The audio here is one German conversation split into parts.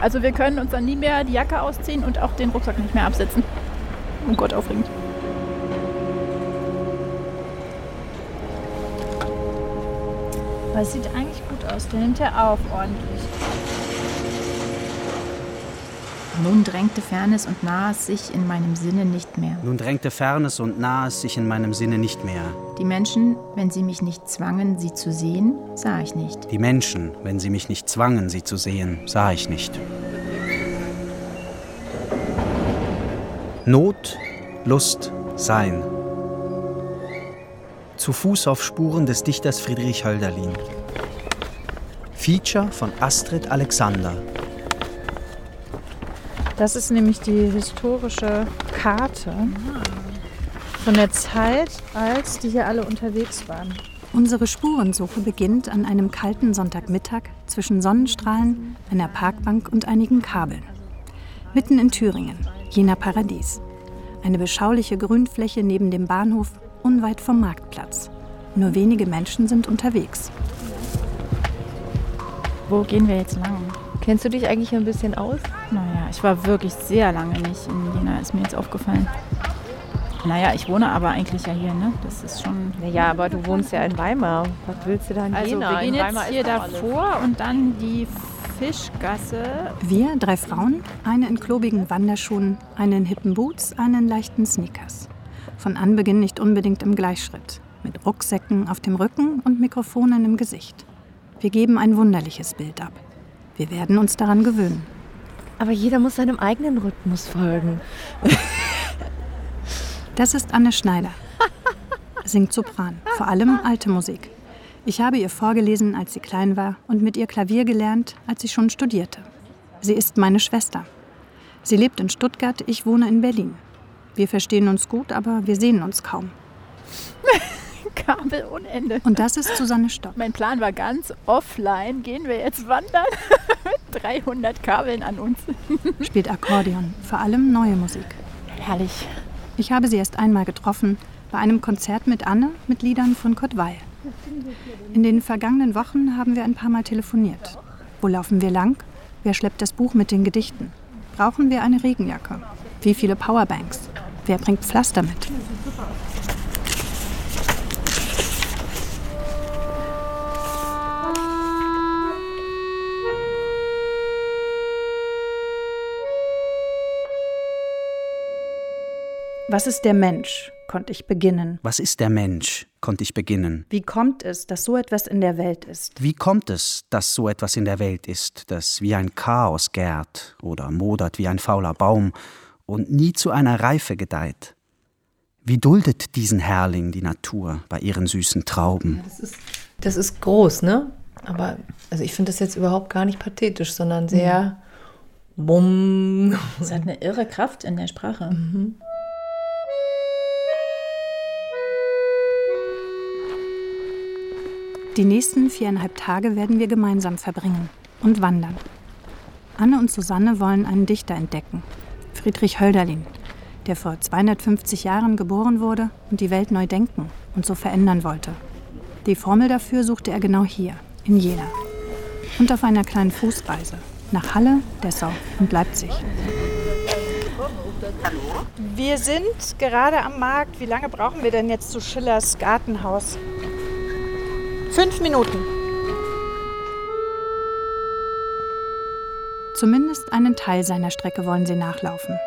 Also wir können uns dann nie mehr die Jacke ausziehen und auch den Rucksack nicht mehr absetzen. Oh Gott, aufregend. Es sieht eigentlich gut aus. Der nimmt ja auf ordentlich. Nun drängte Fernes und Nahes sich in meinem Sinne nicht mehr. Nun drängte Fernes und Nahes sich in meinem Sinne nicht mehr. Die Menschen, wenn sie mich nicht zwangen, sie zu sehen, sah ich nicht. Die Menschen, wenn sie mich nicht zwangen, sie zu sehen, sah ich nicht. Not, Lust, Sein. Zu Fuß auf Spuren des Dichters Friedrich Hölderlin. Feature von Astrid Alexander. Das ist nämlich die historische Karte von der Zeit, als die hier alle unterwegs waren. Unsere Spurensuche beginnt an einem kalten Sonntagmittag zwischen Sonnenstrahlen, einer Parkbank und einigen Kabeln. Mitten in Thüringen, jener Paradies. Eine beschauliche Grünfläche neben dem Bahnhof, unweit vom Marktplatz. Nur wenige Menschen sind unterwegs. Wo gehen wir jetzt lang? Kennst du dich eigentlich ein bisschen aus? Naja, ich war wirklich sehr lange nicht in Jena, ist mir jetzt aufgefallen. Naja, ich wohne aber eigentlich ja hier, ne? Das ist schon. Naja, aber du wohnst ja in Weimar. Was willst du da in Also, Jena? wir gehen in jetzt Weimar hier davor und dann die Fischgasse. Wir, drei Frauen, eine in klobigen Wanderschuhen, eine in hippen Boots, eine in leichten Sneakers. Von Anbeginn nicht unbedingt im Gleichschritt, mit Rucksäcken auf dem Rücken und Mikrofonen im Gesicht. Wir geben ein wunderliches Bild ab. Wir werden uns daran gewöhnen. Aber jeder muss seinem eigenen Rhythmus folgen. Das ist Anne Schneider. Singt Sopran, vor allem alte Musik. Ich habe ihr vorgelesen, als sie klein war und mit ihr Klavier gelernt, als sie schon studierte. Sie ist meine Schwester. Sie lebt in Stuttgart, ich wohne in Berlin. Wir verstehen uns gut, aber wir sehen uns kaum. Kabel ohne Ende. Und das ist Susanne Stock. Mein Plan war ganz offline. Gehen wir jetzt wandern mit 300 Kabeln an uns. Spielt Akkordeon, vor allem neue Musik. Herrlich. Ich habe sie erst einmal getroffen, bei einem Konzert mit Anne mit Liedern von Kurt Weil. In den vergangenen Wochen haben wir ein paar Mal telefoniert. Wo laufen wir lang? Wer schleppt das Buch mit den Gedichten? Brauchen wir eine Regenjacke? Wie viele Powerbanks? Wer bringt Pflaster mit? Was ist der Mensch? konnte ich beginnen. Was ist der Mensch? konnte ich beginnen. Wie kommt es, dass so etwas in der Welt ist? Wie kommt es, dass so etwas in der Welt ist, das wie ein Chaos gärt oder modert wie ein fauler Baum und nie zu einer Reife gedeiht? Wie duldet diesen Herrling die Natur bei ihren süßen Trauben? Das ist, das ist groß, ne? Aber also ich finde das jetzt überhaupt gar nicht pathetisch, sondern sehr bumm. Es hat eine irre Kraft in der Sprache. Die nächsten viereinhalb Tage werden wir gemeinsam verbringen und wandern. Anne und Susanne wollen einen Dichter entdecken, Friedrich Hölderlin, der vor 250 Jahren geboren wurde und die Welt neu denken und so verändern wollte. Die Formel dafür suchte er genau hier, in Jena. Und auf einer kleinen Fußreise nach Halle, Dessau und Leipzig. Wir sind gerade am Markt. Wie lange brauchen wir denn jetzt zu Schillers Gartenhaus? Fünf Minuten. Zumindest einen Teil seiner Strecke wollen sie nachlaufen.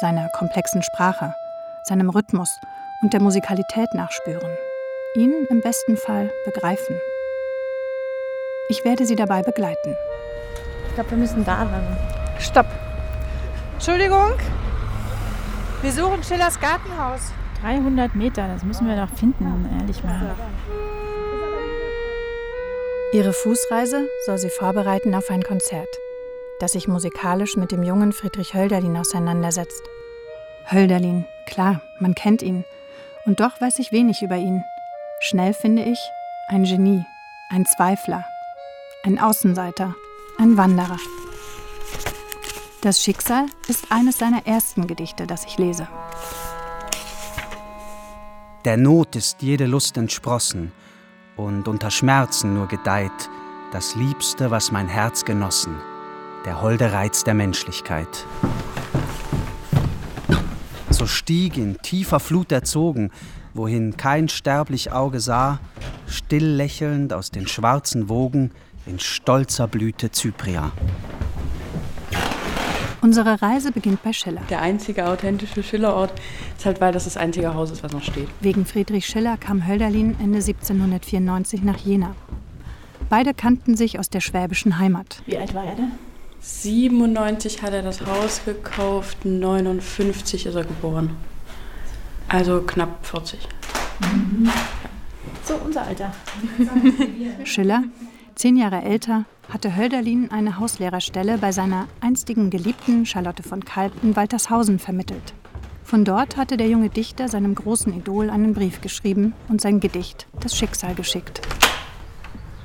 Seiner komplexen Sprache, seinem Rhythmus und der Musikalität nachspüren. Ihn im besten Fall begreifen. Ich werde sie dabei begleiten. Ich glaube, wir müssen da lang. Stopp. Entschuldigung. Wir suchen Schillers Gartenhaus. 300 Meter, das müssen wir doch finden, ehrlich mal. Ihre Fußreise soll sie vorbereiten auf ein Konzert, das sich musikalisch mit dem jungen Friedrich Hölderlin auseinandersetzt. Hölderlin, klar, man kennt ihn. Und doch weiß ich wenig über ihn. Schnell finde ich ein Genie, ein Zweifler, ein Außenseiter, ein Wanderer. Das Schicksal ist eines seiner ersten Gedichte, das ich lese. Der Not ist jede Lust entsprossen und unter Schmerzen nur gedeiht das Liebste, was mein Herz genossen. der holde Reiz der Menschlichkeit. So stieg in tiefer Flut erzogen, wohin kein sterblich Auge sah, still lächelnd aus den schwarzen Wogen in stolzer Blüte Zypria. Unsere Reise beginnt bei Schiller. Der einzige authentische Schillerort ist halt, weil das das einzige Haus ist, was noch steht. Wegen Friedrich Schiller kam Hölderlin Ende 1794 nach Jena. Beide kannten sich aus der schwäbischen Heimat. Wie alt war er denn? 97 hat er das Haus gekauft, 59 ist er geboren. Also knapp 40. Mhm. So unser Alter. Schiller, zehn Jahre älter, hatte Hölderlin eine Hauslehrerstelle bei seiner einstigen Geliebten Charlotte von Kalb in Waltershausen vermittelt. Von dort hatte der junge Dichter seinem großen Idol einen Brief geschrieben und sein Gedicht Das Schicksal geschickt.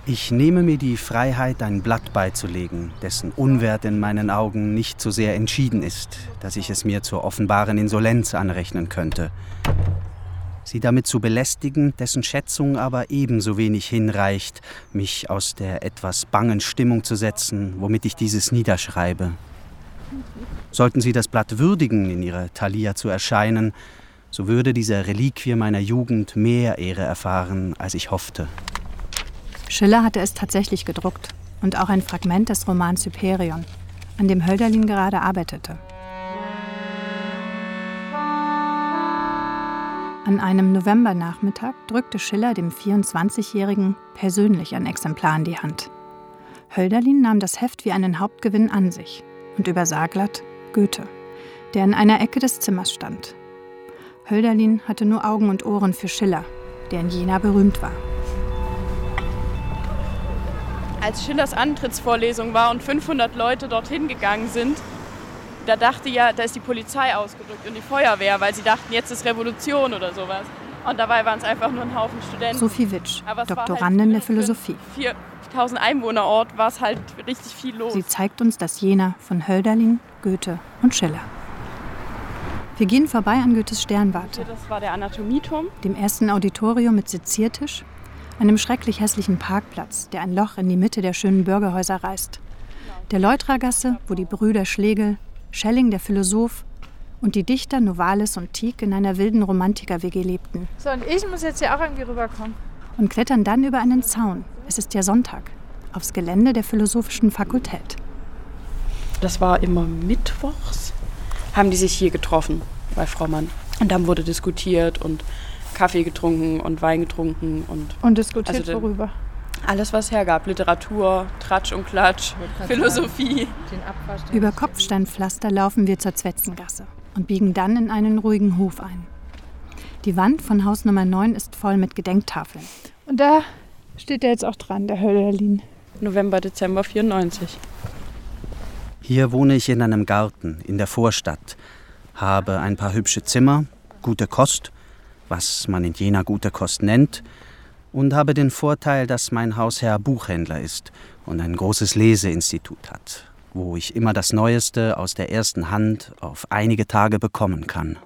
Ich nehme mir die Freiheit, ein Blatt beizulegen, dessen Unwert in meinen Augen nicht so sehr entschieden ist, dass ich es mir zur offenbaren Insolenz anrechnen könnte. Sie damit zu belästigen, dessen Schätzung aber ebenso wenig hinreicht, mich aus der etwas bangen Stimmung zu setzen, womit ich dieses niederschreibe. Sollten Sie das Blatt würdigen, in Ihrer Thalia zu erscheinen, so würde diese Reliquie meiner Jugend mehr Ehre erfahren, als ich hoffte. Schiller hatte es tatsächlich gedruckt und auch ein Fragment des Romans Hyperion, an dem Hölderlin gerade arbeitete. An einem Novembernachmittag drückte Schiller dem 24-Jährigen persönlich ein Exemplar in die Hand. Hölderlin nahm das Heft wie einen Hauptgewinn an sich und übersah glatt Goethe, der in einer Ecke des Zimmers stand. Hölderlin hatte nur Augen und Ohren für Schiller, der in Jena berühmt war als Schillers Antrittsvorlesung war und 500 Leute dorthin gegangen sind, da dachte ja, da ist die Polizei ausgerückt und die Feuerwehr, weil sie dachten, jetzt ist Revolution oder sowas. Und dabei waren es einfach nur ein Haufen Studenten. Sophie Witsch, Doktorandin halt der Philosophie. 4000 Einwohnerort war es halt richtig viel los. Sie zeigt uns das Jena von Hölderlin, Goethe und Schiller. Wir gehen vorbei an Goethes Sternwarte. Das war der Anatomieturm. Dem ersten Auditorium mit Seziertisch einem schrecklich hässlichen Parkplatz, der ein Loch in die Mitte der schönen Bürgerhäuser reißt. Der Leutragasse, wo die Brüder Schlegel, Schelling der Philosoph und die Dichter Novalis und Tieck in einer wilden Romantiker-WG lebten. So, und ich muss jetzt hier auch irgendwie rüberkommen. Und klettern dann über einen Zaun. Es ist ja Sonntag. Aufs Gelände der Philosophischen Fakultät. Das war immer mittwochs, haben die sich hier getroffen bei Frau Mann. Und dann wurde diskutiert und Kaffee getrunken und Wein getrunken und. Und diskutiert also worüber? Alles, was hergab. Literatur, Tratsch und Klatsch, Philosophie. Über Kopfsteinpflaster laufen wir zur Zwetzengasse und biegen dann in einen ruhigen Hof ein. Die Wand von Haus Nummer 9 ist voll mit Gedenktafeln. Und da steht er jetzt auch dran, der Hölderlin. November, Dezember 94. Hier wohne ich in einem Garten in der Vorstadt, habe ein paar hübsche Zimmer, gute Kost was man in Jena gute Kost nennt, und habe den Vorteil, dass mein Hausherr Buchhändler ist und ein großes Leseinstitut hat, wo ich immer das Neueste aus der ersten Hand auf einige Tage bekommen kann.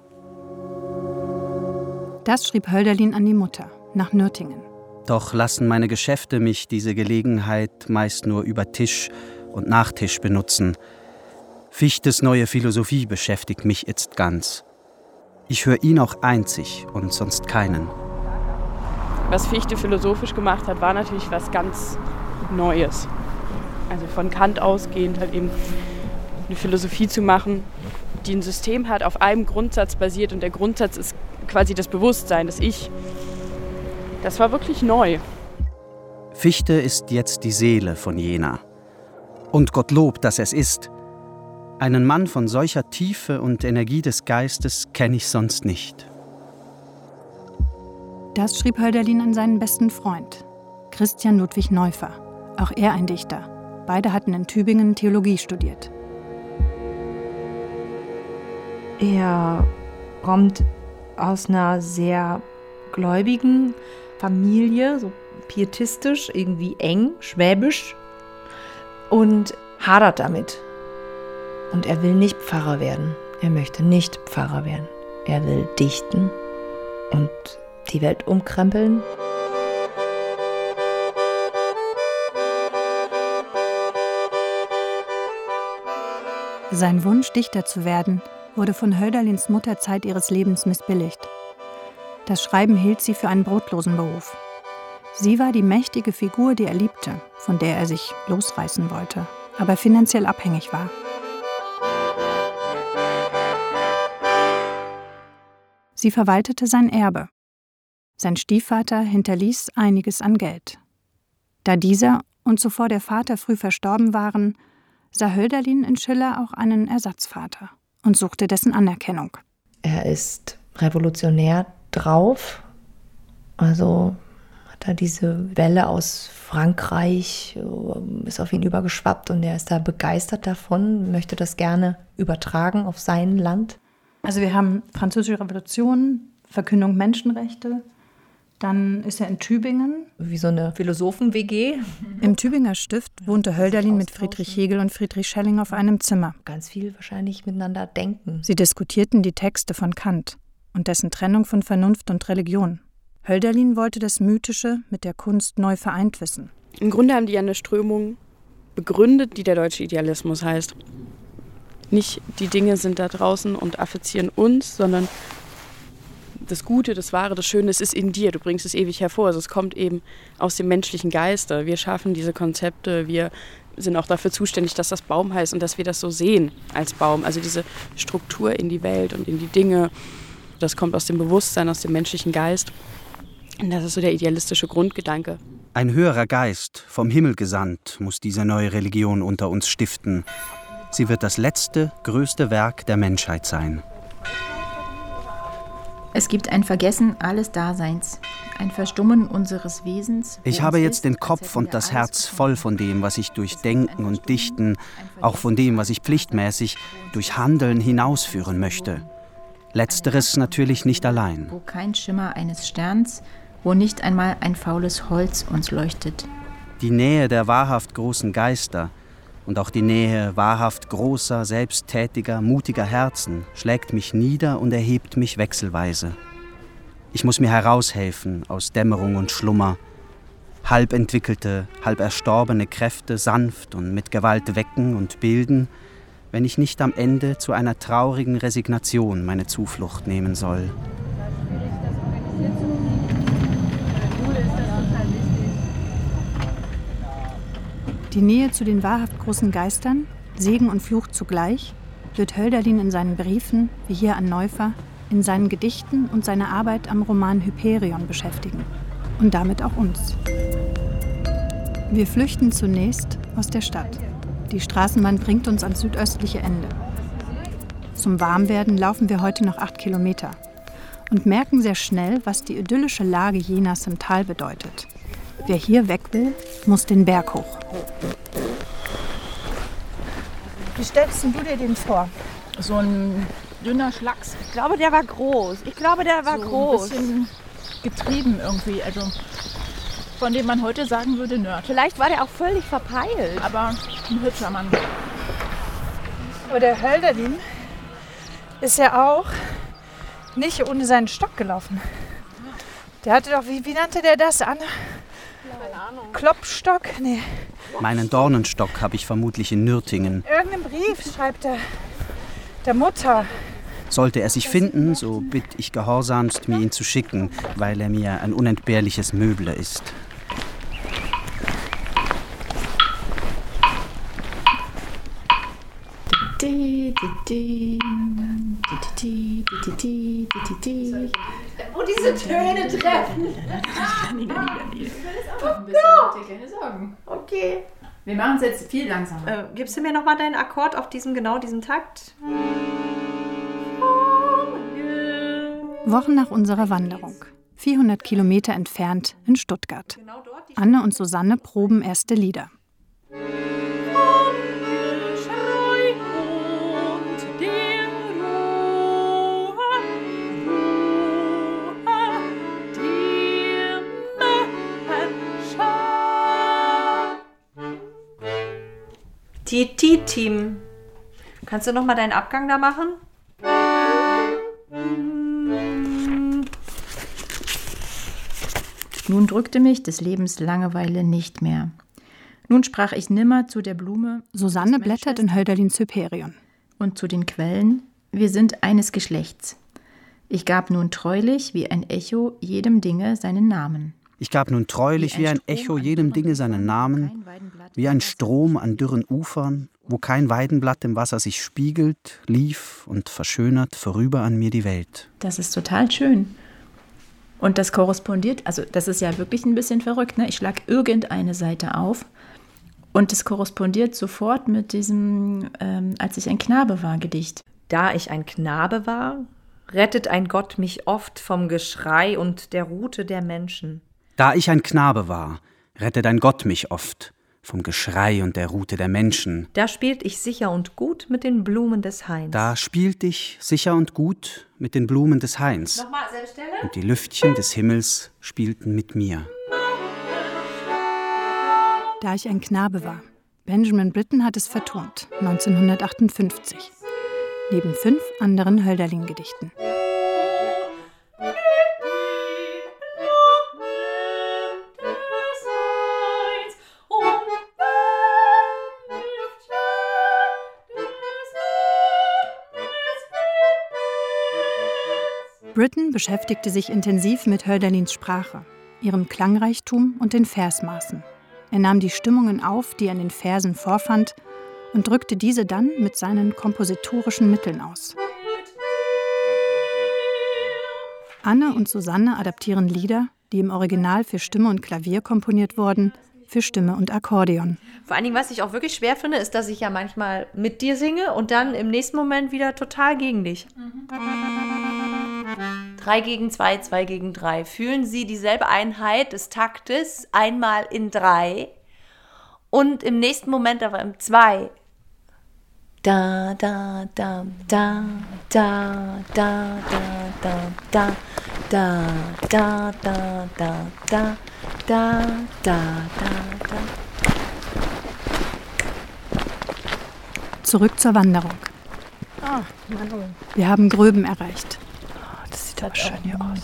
Das schrieb Hölderlin an die Mutter, nach Nürtingen. Doch lassen meine Geschäfte mich diese Gelegenheit meist nur über Tisch und Nachtisch benutzen. Fichtes neue Philosophie beschäftigt mich jetzt ganz. Ich höre ihn auch einzig und sonst keinen. Was Fichte philosophisch gemacht hat, war natürlich was ganz Neues. Also von Kant ausgehend halt eben eine Philosophie zu machen, die ein System hat, auf einem Grundsatz basiert und der Grundsatz ist quasi das Bewusstsein, das Ich. Das war wirklich neu. Fichte ist jetzt die Seele von Jena. Und Gottlob, dass es ist. Einen Mann von solcher Tiefe und Energie des Geistes kenne ich sonst nicht. Das schrieb Hölderlin an seinen besten Freund, Christian Ludwig Neufer, auch er ein Dichter. Beide hatten in Tübingen Theologie studiert. Er kommt aus einer sehr gläubigen Familie, so pietistisch, irgendwie eng, schwäbisch und hadert damit. Und er will nicht Pfarrer werden. Er möchte nicht Pfarrer werden. Er will dichten und die Welt umkrempeln. Sein Wunsch, Dichter zu werden, wurde von Hölderlins Mutter Zeit ihres Lebens missbilligt. Das Schreiben hielt sie für einen brotlosen Beruf. Sie war die mächtige Figur, die er liebte, von der er sich losreißen wollte, aber finanziell abhängig war. Sie verwaltete sein Erbe. Sein Stiefvater hinterließ einiges an Geld. Da dieser und zuvor der Vater früh verstorben waren, sah Hölderlin in Schiller auch einen Ersatzvater und suchte dessen Anerkennung. Er ist revolutionär drauf. Also hat er diese Welle aus Frankreich, äh, ist auf ihn übergeschwappt und er ist da begeistert davon, möchte das gerne übertragen auf sein Land. Also wir haben Französische Revolution, Verkündung Menschenrechte, dann ist er in Tübingen. Wie so eine Philosophen-WG. Im Tübinger Stift wohnte Hölderlin mit Friedrich Hegel und Friedrich Schelling auf einem Zimmer. Ganz viel wahrscheinlich miteinander denken. Sie diskutierten die Texte von Kant und dessen Trennung von Vernunft und Religion. Hölderlin wollte das Mythische mit der Kunst neu vereint wissen. Im Grunde haben die eine Strömung begründet, die der deutsche Idealismus heißt. Nicht die Dinge sind da draußen und affizieren uns, sondern das Gute, das Wahre, das Schöne, es ist in dir. Du bringst es ewig hervor. Also es kommt eben aus dem menschlichen Geiste. Wir schaffen diese Konzepte. Wir sind auch dafür zuständig, dass das Baum heißt und dass wir das so sehen als Baum. Also diese Struktur in die Welt und in die Dinge, das kommt aus dem Bewusstsein, aus dem menschlichen Geist. Und das ist so der idealistische Grundgedanke. Ein höherer Geist, vom Himmel gesandt, muss diese neue Religion unter uns stiften. Sie wird das letzte, größte Werk der Menschheit sein. Es gibt ein Vergessen alles Daseins, ein Verstummen unseres Wesens. Ich habe jetzt den Kopf und das Herz voll von dem, was ich durch Denken und Dichten, auch von dem, was ich pflichtmäßig durch Handeln hinausführen möchte. Letzteres natürlich nicht allein. Wo kein Schimmer eines Sterns, wo nicht einmal ein faules Holz uns leuchtet. Die Nähe der wahrhaft großen Geister – und auch die Nähe wahrhaft großer, selbsttätiger, mutiger Herzen schlägt mich nieder und erhebt mich wechselweise. Ich muss mir heraushelfen aus Dämmerung und Schlummer, halb entwickelte, halb erstorbene Kräfte sanft und mit Gewalt wecken und bilden, wenn ich nicht am Ende zu einer traurigen Resignation meine Zuflucht nehmen soll. Die Nähe zu den wahrhaft großen Geistern, Segen und Fluch zugleich, wird Hölderlin in seinen Briefen, wie hier an Neufer, in seinen Gedichten und seiner Arbeit am Roman Hyperion beschäftigen. Und damit auch uns. Wir flüchten zunächst aus der Stadt. Die Straßenbahn bringt uns ans südöstliche Ende. Zum Warmwerden laufen wir heute noch acht Kilometer und merken sehr schnell, was die idyllische Lage Jenas im Tal bedeutet. Wer hier weg will, muss den Berg hoch. Wie stellst du dir den vor? So ein dünner Schlacks. Ich glaube, der war groß. Ich glaube, der war so groß. Ein bisschen getrieben irgendwie. Also von dem man heute sagen würde, Nerd. Vielleicht war der auch völlig verpeilt. Aber ein hübscher Mann. Aber der Hölderlin ist ja auch nicht ohne seinen Stock gelaufen. Der hatte doch, wie, wie nannte der das an? Klopstock? Nee. Meinen Dornenstock habe ich vermutlich in Nürtingen. Irgendeinen Brief schreibt er der Mutter. Sollte er sich finden, so bitt ich gehorsamst, mir ihn zu schicken, weil er mir ein unentbehrliches Möbler ist. Wo diese Töne treffen. Keine Sorgen. Okay. Wir machen es jetzt viel langsamer. Äh, gibst du mir noch mal deinen Akkord auf diesem genau diesem Takt? Wochen nach unserer Wanderung. 400 Kilometer entfernt in Stuttgart. Anne und Susanne proben erste Lieder. TT-Team. Kannst du noch mal deinen Abgang da machen? Nun drückte mich des Lebens Langeweile nicht mehr. Nun sprach ich nimmer zu der Blume. Susanne blättert in Hölderlins Hyperion. und zu den Quellen, wir sind eines Geschlechts. Ich gab nun treulich wie ein Echo jedem Dinge seinen Namen. Ich gab nun treulich wie ein, wie ein Echo jedem Dinge seinen Namen, wie ein Strom an dürren Ufern, wo kein Weidenblatt im Wasser sich spiegelt, lief und verschönert vorüber an mir die Welt. Das ist total schön. Und das korrespondiert, also das ist ja wirklich ein bisschen verrückt. Ne? Ich schlage irgendeine Seite auf und es korrespondiert sofort mit diesem ähm, Als ich ein Knabe war Gedicht. Da ich ein Knabe war, rettet ein Gott mich oft vom Geschrei und der Rute der Menschen. Da ich ein Knabe war, rettet ein Gott mich oft vom Geschrei und der Rute der Menschen. Da spielt ich sicher und gut mit den Blumen des Hains. Da spielt ich sicher und gut mit den Blumen des Hains. Nochmal, selbe Stelle. Und die Lüftchen des Himmels spielten mit mir. Da ich ein Knabe war. Benjamin Britten hat es vertont, 1958. Neben fünf anderen Hölderlin-Gedichten. Britton beschäftigte sich intensiv mit Hölderlins Sprache, ihrem Klangreichtum und den Versmaßen. Er nahm die Stimmungen auf, die er in den Versen vorfand, und drückte diese dann mit seinen kompositorischen Mitteln aus. Anne und Susanne adaptieren Lieder, die im Original für Stimme und Klavier komponiert wurden, für Stimme und Akkordeon. Vor allen Dingen, was ich auch wirklich schwer finde, ist, dass ich ja manchmal mit dir singe und dann im nächsten Moment wieder total gegen dich. Drei gegen zwei, zwei gegen drei. Fühlen Sie dieselbe Einheit des Taktes einmal in drei und im nächsten Moment aber im zwei. Da, da, da, da, da, da, da, da, da, da, da, da, da, da, da, da, da. Zurück zur Wanderung. Ah, Wir haben Gröben erreicht. Das sieht aber schön hier aus.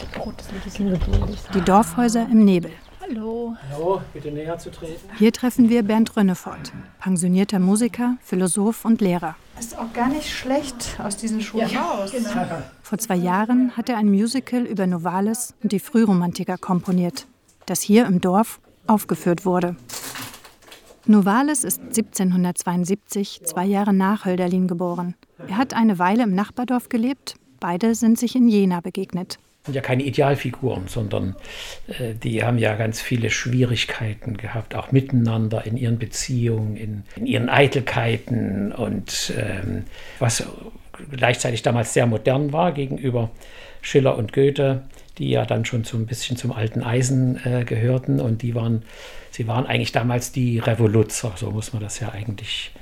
Die Dorfhäuser im Nebel. Hallo. Hallo, bitte näher zu treten. Hier treffen wir Bernd Rönnefort, pensionierter Musiker, Philosoph und Lehrer. Ist auch gar nicht schlecht aus diesen Schulen ja, raus. Genau. Vor zwei Jahren hat er ein Musical über Novalis und die Frühromantiker komponiert, das hier im Dorf aufgeführt wurde. Novalis ist 1772, zwei Jahre nach Hölderlin geboren. Er hat eine Weile im Nachbardorf gelebt. Beide sind sich in Jena begegnet sind ja keine Idealfiguren, sondern äh, die haben ja ganz viele Schwierigkeiten gehabt, auch miteinander in ihren Beziehungen, in, in ihren Eitelkeiten und ähm, was gleichzeitig damals sehr modern war gegenüber Schiller und Goethe, die ja dann schon so ein bisschen zum alten Eisen äh, gehörten und die waren, sie waren eigentlich damals die Revoluzer, so muss man das ja eigentlich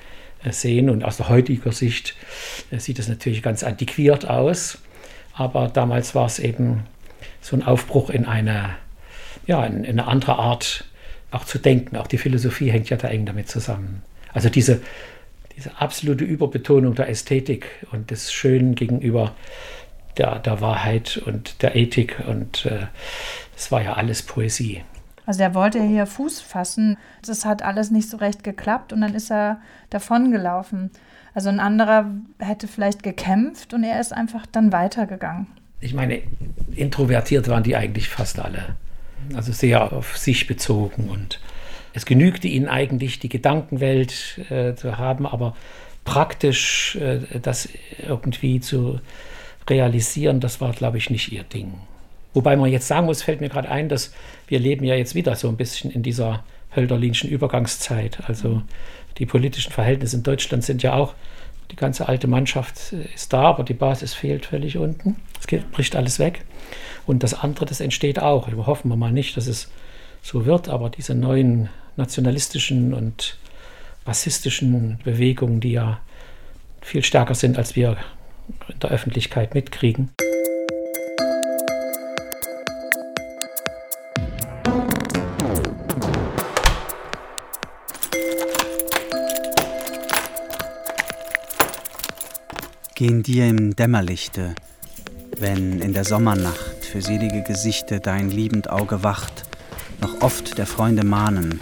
äh, sehen und aus der heutiger Sicht äh, sieht es natürlich ganz antiquiert aus. Aber damals war es eben so ein Aufbruch in eine, ja, in, in eine andere Art auch zu denken. Auch die Philosophie hängt ja da eng damit zusammen. Also diese, diese absolute Überbetonung der Ästhetik und des Schönen gegenüber der, der Wahrheit und der Ethik. Und äh, es äh, war ja alles Poesie. Also der wollte hier Fuß fassen. Das hat alles nicht so recht geklappt und dann ist er davongelaufen. Also ein anderer hätte vielleicht gekämpft und er ist einfach dann weitergegangen. Ich meine, introvertiert waren die eigentlich fast alle. Also sehr auf sich bezogen und es genügte ihnen eigentlich, die Gedankenwelt äh, zu haben, aber praktisch äh, das irgendwie zu realisieren, das war, glaube ich, nicht ihr Ding. Wobei man jetzt sagen muss, fällt mir gerade ein, dass wir leben ja jetzt wieder so ein bisschen in dieser Hölderlinschen Übergangszeit. Also die politischen Verhältnisse in Deutschland sind ja auch, die ganze alte Mannschaft ist da, aber die Basis fehlt völlig unten. Es geht, bricht alles weg. Und das andere, das entsteht auch. Hoffen wir mal nicht, dass es so wird, aber diese neuen nationalistischen und rassistischen Bewegungen, die ja viel stärker sind, als wir in der Öffentlichkeit mitkriegen. Gehen dir im Dämmerlichte, wenn in der Sommernacht für selige Gesichter dein liebend Auge wacht, noch oft der Freunde mahnen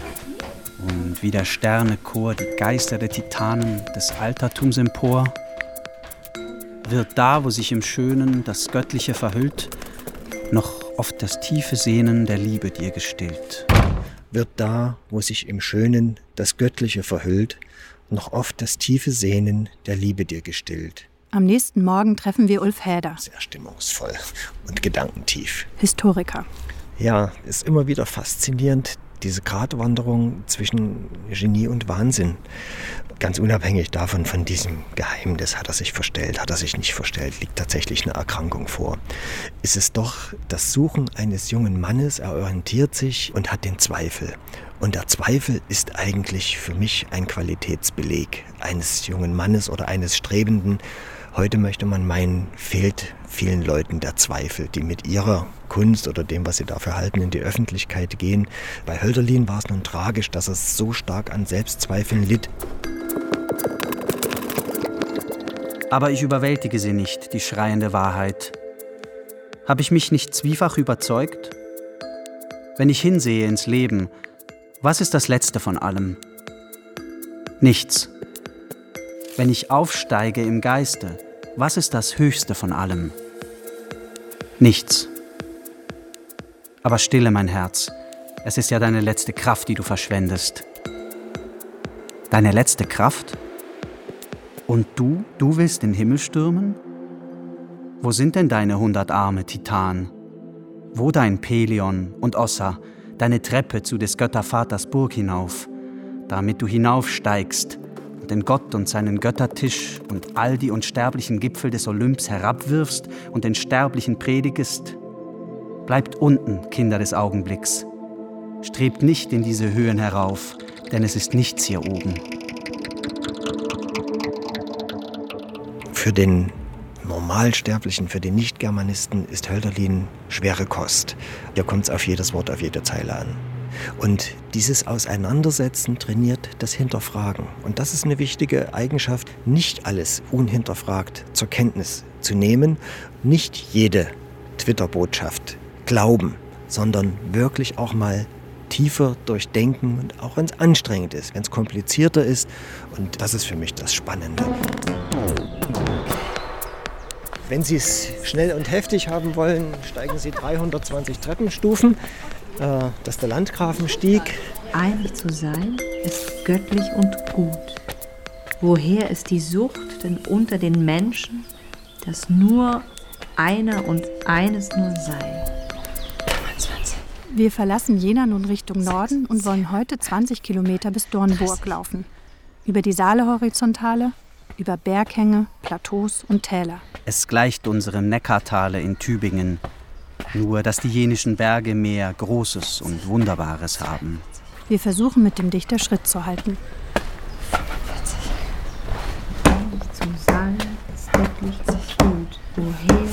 und wie der Sterne Chor die Geister der Titanen des Altertums empor wird da, wo sich im Schönen das Göttliche verhüllt, noch oft das tiefe Sehnen der Liebe dir gestillt. Wird da, wo sich im Schönen das Göttliche verhüllt, noch oft das tiefe Sehnen der Liebe dir gestillt. Am nächsten Morgen treffen wir Ulf Häder. Sehr stimmungsvoll und gedankentief. Historiker. Ja, ist immer wieder faszinierend, diese Gratwanderung zwischen Genie und Wahnsinn. Ganz unabhängig davon, von diesem Geheimnis, hat er sich verstellt, hat er sich nicht verstellt, liegt tatsächlich eine Erkrankung vor. Ist es doch das Suchen eines jungen Mannes, er orientiert sich und hat den Zweifel. Und der Zweifel ist eigentlich für mich ein Qualitätsbeleg eines jungen Mannes oder eines Strebenden. Heute möchte man meinen, fehlt vielen Leuten der Zweifel, die mit ihrer Kunst oder dem, was sie dafür halten, in die Öffentlichkeit gehen. Bei Hölderlin war es nun tragisch, dass er so stark an Selbstzweifeln litt. Aber ich überwältige sie nicht, die schreiende Wahrheit. Habe ich mich nicht zwiefach überzeugt? Wenn ich hinsehe ins Leben, was ist das Letzte von allem? Nichts. Wenn ich aufsteige im Geiste, was ist das Höchste von allem? Nichts. Aber stille, mein Herz, es ist ja deine letzte Kraft, die du verschwendest. Deine letzte Kraft? Und du, du willst den Himmel stürmen? Wo sind denn deine hundert Arme, Titan? Wo dein Pelion und Ossa, deine Treppe zu des Göttervaters Burg hinauf, damit du hinaufsteigst den Gott und seinen Göttertisch und all die unsterblichen Gipfel des Olymps herabwirfst und den Sterblichen predigest? Bleibt unten, Kinder des Augenblicks. Strebt nicht in diese Höhen herauf, denn es ist nichts hier oben. Für den Normalsterblichen, für den Nicht-Germanisten ist Hölderlin schwere Kost. Hier kommt es auf jedes Wort, auf jede Zeile an. Und dieses Auseinandersetzen trainiert das Hinterfragen. Und das ist eine wichtige Eigenschaft, nicht alles unhinterfragt zur Kenntnis zu nehmen, nicht jede Twitter-Botschaft glauben, sondern wirklich auch mal tiefer durchdenken und auch wenn es anstrengend ist, wenn es komplizierter ist. Und das ist für mich das Spannende. Wenn Sie es schnell und heftig haben wollen, steigen Sie 320 Treppenstufen. Äh, das ist der Landgrafenstieg. Einig zu sein ist göttlich und gut. Woher ist die Sucht denn unter den Menschen, dass nur einer und eines nur sei? Wir verlassen Jena nun Richtung Norden und wollen heute 20 Kilometer bis Dornburg laufen. Über die Saale-Horizontale, über Berghänge, Plateaus und Täler. Es gleicht unserem Neckartale in Tübingen, nur dass die jenischen Berge mehr Großes und Wunderbares haben. Wir versuchen mit dem Dichter Schritt zu halten. Zu sein ist göttlich und gut. Woher?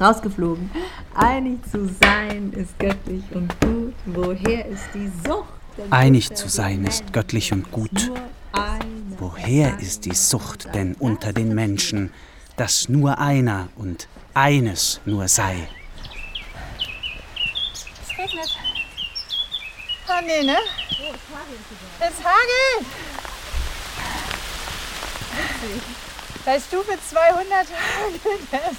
Rausgeflogen. Einig zu sein ist göttlich und gut. Woher ist die Sucht? denn Einig unter zu den sein ist Menschen? göttlich und gut. Nur einer Woher ist die Sucht denn unter den Menschen, dass nur einer und eines nur sei? Es regnet. Ah, nee, ne? Es hagelt. Bei Stufe 200 hagelt es.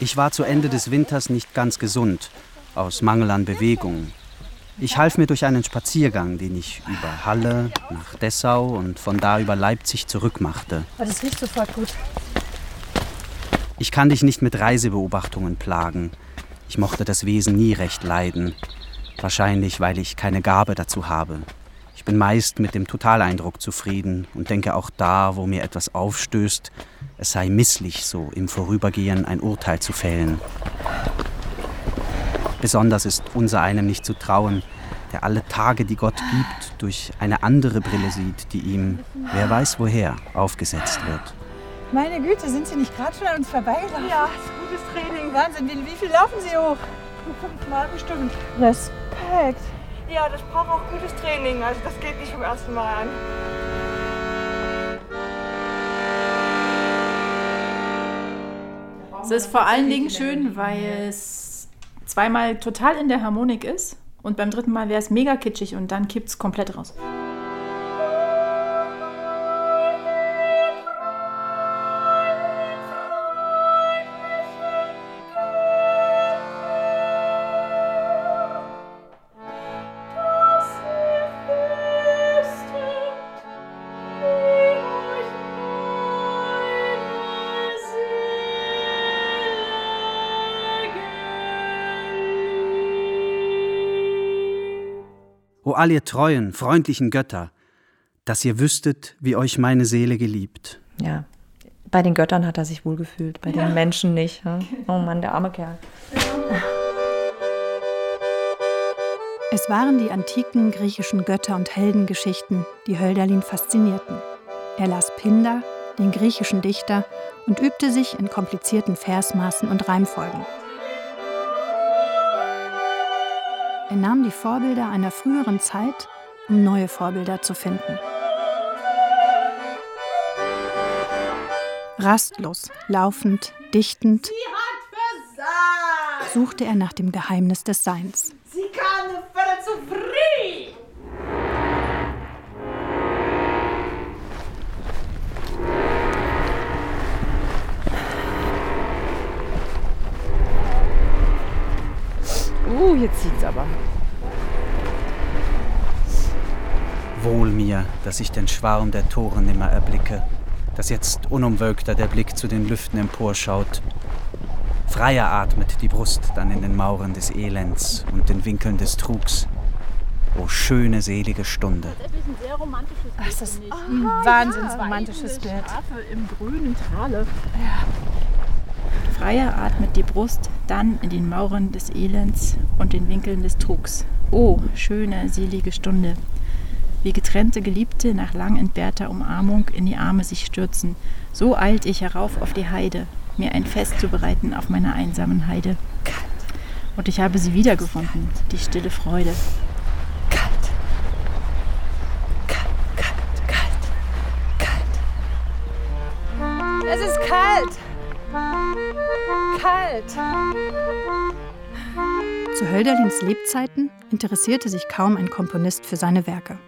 Ich war zu Ende des Winters nicht ganz gesund, aus Mangel an Bewegung. Ich half mir durch einen Spaziergang, den ich über Halle nach Dessau und von da über Leipzig zurückmachte. Aber das riecht sofort gut. Ich kann dich nicht mit Reisebeobachtungen plagen. Ich mochte das Wesen nie recht leiden. Wahrscheinlich, weil ich keine Gabe dazu habe. Ich bin meist mit dem Totaleindruck zufrieden und denke auch da, wo mir etwas aufstößt, es sei misslich, so im Vorübergehen ein Urteil zu fällen. Besonders ist unser einem nicht zu trauen, der alle Tage, die Gott gibt, durch eine andere Brille sieht, die ihm, wer weiß woher, aufgesetzt wird. Meine Güte, sind Sie nicht gerade schon an uns vorbeigelaufen? Ja, ist gutes Training. Wahnsinn, wie, wie viel laufen Sie hoch? Fünfmal bestimmt. Respekt. Ja, das braucht auch gutes Training. Also das geht nicht vom ersten Mal an. Es ist vor allen Dingen schön, weil es zweimal total in der Harmonik ist und beim dritten Mal wäre es mega kitschig und dann kippt es komplett raus. O all ihr treuen, freundlichen Götter, dass ihr wüsstet, wie euch meine Seele geliebt. Ja, bei den Göttern hat er sich wohlgefühlt, bei ja. den Menschen nicht. Ja? Oh Mann, der arme Kerl. Es waren die antiken griechischen Götter- und Heldengeschichten, die Hölderlin faszinierten. Er las Pindar, den griechischen Dichter, und übte sich in komplizierten Versmaßen und Reimfolgen. Er nahm die Vorbilder einer früheren Zeit, um neue Vorbilder zu finden. Rastlos, laufend, dichtend suchte er nach dem Geheimnis des Seins. Sie kann Uh, jetzt zieht's aber. Wohl mir, dass ich den Schwarm der Toren nimmer erblicke, dass jetzt unumwölkter der Blick zu den Lüften emporschaut. Freier atmet die Brust dann in den Mauern des Elends und den Winkeln des Trugs. O schöne, selige Stunde. Ach, das ist ein wahnsinns romantisches Bild. Schafe im grünen Tale. Ja. Freier atmet die Brust dann in den Mauern des Elends und den Winkeln des Trugs. O schöne, selige Stunde wie getrennte Geliebte nach lang entbehrter Umarmung in die Arme sich stürzen. So eilt ich herauf auf die Heide, mir ein Fest zu bereiten auf meiner einsamen Heide. Und ich habe sie wiedergefunden, die stille Freude. Kalt. Zu Hölderlins Lebzeiten interessierte sich kaum ein Komponist für seine Werke.